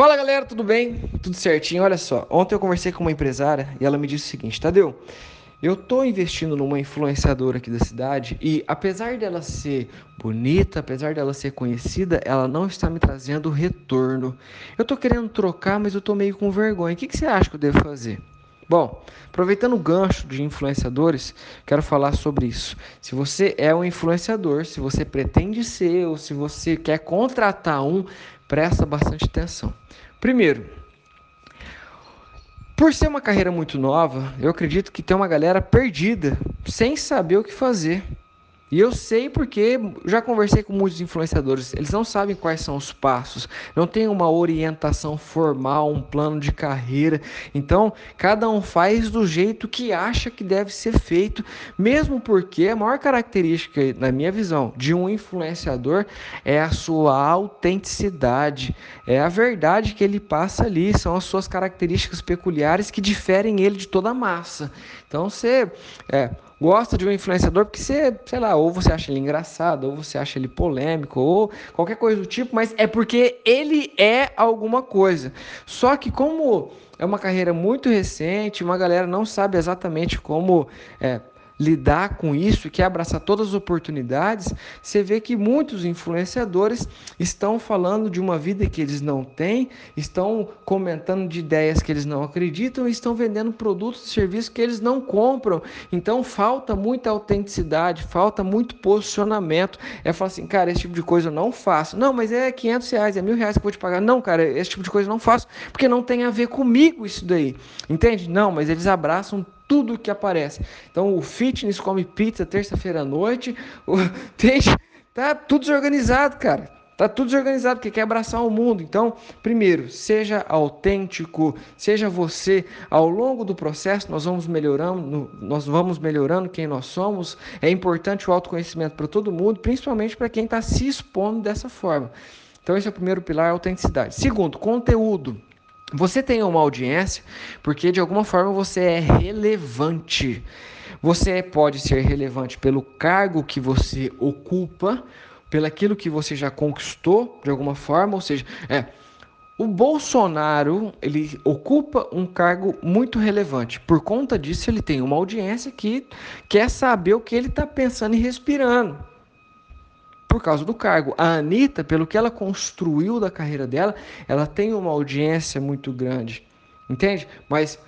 Fala galera, tudo bem? Tudo certinho? Olha só, ontem eu conversei com uma empresária e ela me disse o seguinte: Tadeu, eu tô investindo numa influenciadora aqui da cidade e apesar dela ser bonita, apesar dela ser conhecida, ela não está me trazendo retorno. Eu tô querendo trocar, mas eu tô meio com vergonha. O que, que você acha que eu devo fazer? Bom, aproveitando o gancho de influenciadores, quero falar sobre isso. Se você é um influenciador, se você pretende ser ou se você quer contratar um, presta bastante atenção. Primeiro, por ser uma carreira muito nova, eu acredito que tem uma galera perdida, sem saber o que fazer. E eu sei porque já conversei com muitos influenciadores, eles não sabem quais são os passos, não tem uma orientação formal, um plano de carreira. Então, cada um faz do jeito que acha que deve ser feito, mesmo porque a maior característica, na minha visão, de um influenciador é a sua autenticidade, é a verdade que ele passa ali, são as suas características peculiares que diferem ele de toda a massa. Então, você é, gosta de um influenciador porque você, sei lá, ou você acha ele engraçado, ou você acha ele polêmico, ou qualquer coisa do tipo, mas é porque ele é alguma coisa. Só que como é uma carreira muito recente, uma galera não sabe exatamente como é, lidar com isso e quer abraçar todas as oportunidades, você vê que muitos influenciadores estão falando de uma vida que eles não têm, estão comentando de ideias que eles não acreditam e estão vendendo produtos e serviços que eles não compram. Então falta muita autenticidade, falta muito posicionamento. É falar assim, cara, esse tipo de coisa eu não faço. Não, mas é 500 reais, é mil reais que eu vou te pagar. Não, cara, esse tipo de coisa eu não faço porque não tem a ver comigo isso daí. Entende? Não, mas eles abraçam tudo que aparece. Então o fitness come pizza terça-feira à noite, o, tem, tá tudo desorganizado, cara. Tá tudo desorganizado porque quer abraçar o mundo. Então, primeiro, seja autêntico, seja você. Ao longo do processo, nós vamos melhorando, nós vamos melhorando quem nós somos. É importante o autoconhecimento para todo mundo, principalmente para quem está se expondo dessa forma. Então, esse é o primeiro pilar, a autenticidade. Segundo, conteúdo. Você tem uma audiência porque de alguma forma você é relevante. Você pode ser relevante pelo cargo que você ocupa, pelaquilo que você já conquistou de alguma forma, ou seja, é, o Bolsonaro ele ocupa um cargo muito relevante. Por conta disso, ele tem uma audiência que quer saber o que ele está pensando e respirando por causa do cargo. A Anitta, pelo que ela construiu da carreira dela, ela tem uma audiência muito grande. Entende? Mas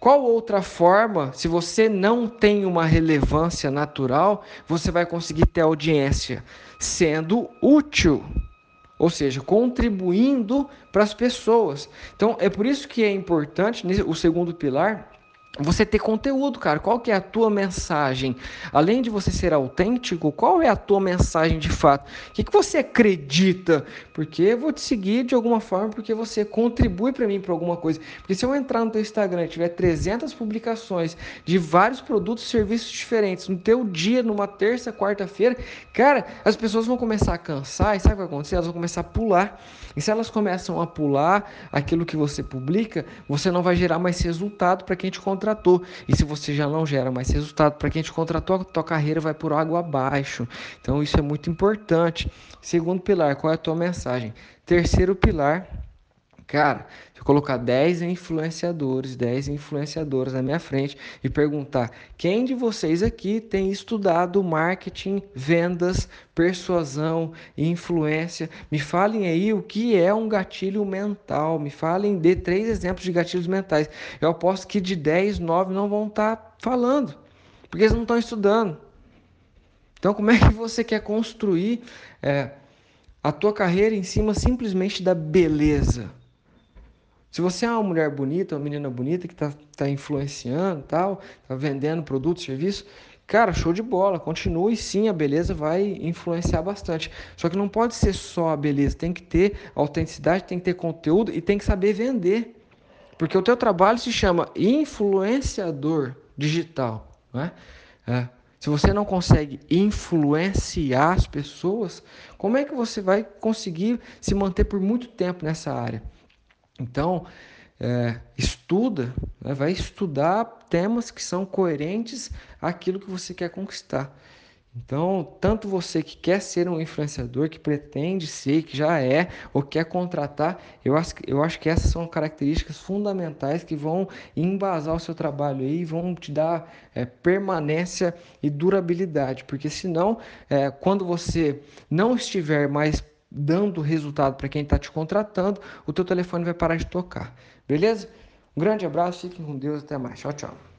qual outra forma, se você não tem uma relevância natural, você vai conseguir ter audiência? Sendo útil. Ou seja, contribuindo para as pessoas. Então, é por isso que é importante, o segundo pilar, você ter conteúdo, cara. Qual que é a tua mensagem? Além de você ser autêntico, qual é a tua mensagem de fato? O que, que você acredita? Porque eu vou te seguir de alguma forma, porque você contribui para mim para alguma coisa. Porque se eu entrar no teu Instagram e tiver 300 publicações de vários produtos e serviços diferentes no teu dia, numa terça, quarta-feira, cara, as pessoas vão começar a cansar e sabe o que vai acontecer? Elas vão começar a pular. E se elas começam a pular aquilo que você publica, você não vai gerar mais resultado para quem te contratou. E se você já não gera mais resultado para quem te contratou, a tua carreira vai por água abaixo. Então isso é muito importante. Segundo pilar, qual é a tua mensagem? Terceiro pilar, Cara, se eu colocar 10 influenciadores, 10 influenciadoras na minha frente e perguntar quem de vocês aqui tem estudado marketing, vendas, persuasão influência, me falem aí o que é um gatilho mental, me falem de três exemplos de gatilhos mentais. Eu aposto que de 10, 9 não vão estar tá falando, porque eles não estão estudando. Então, como é que você quer construir é, a tua carreira em cima simplesmente da beleza? Se você é uma mulher bonita, uma menina bonita que está tá influenciando, tal, tá vendendo produto, serviço, cara, show de bola, continue sim, a beleza vai influenciar bastante. Só que não pode ser só a beleza, tem que ter autenticidade, tem que ter conteúdo e tem que saber vender. Porque o teu trabalho se chama influenciador digital, né? É. Se você não consegue influenciar as pessoas, como é que você vai conseguir se manter por muito tempo nessa área? Então, é, estuda, né? vai estudar temas que são coerentes àquilo que você quer conquistar. Então, tanto você que quer ser um influenciador, que pretende ser, que já é, ou quer contratar, eu acho, eu acho que essas são características fundamentais que vão embasar o seu trabalho aí, vão te dar é, permanência e durabilidade, porque senão, é, quando você não estiver mais dando resultado para quem está te contratando, o teu telefone vai parar de tocar, beleza? Um grande abraço, fiquem com Deus, até mais, tchau, tchau.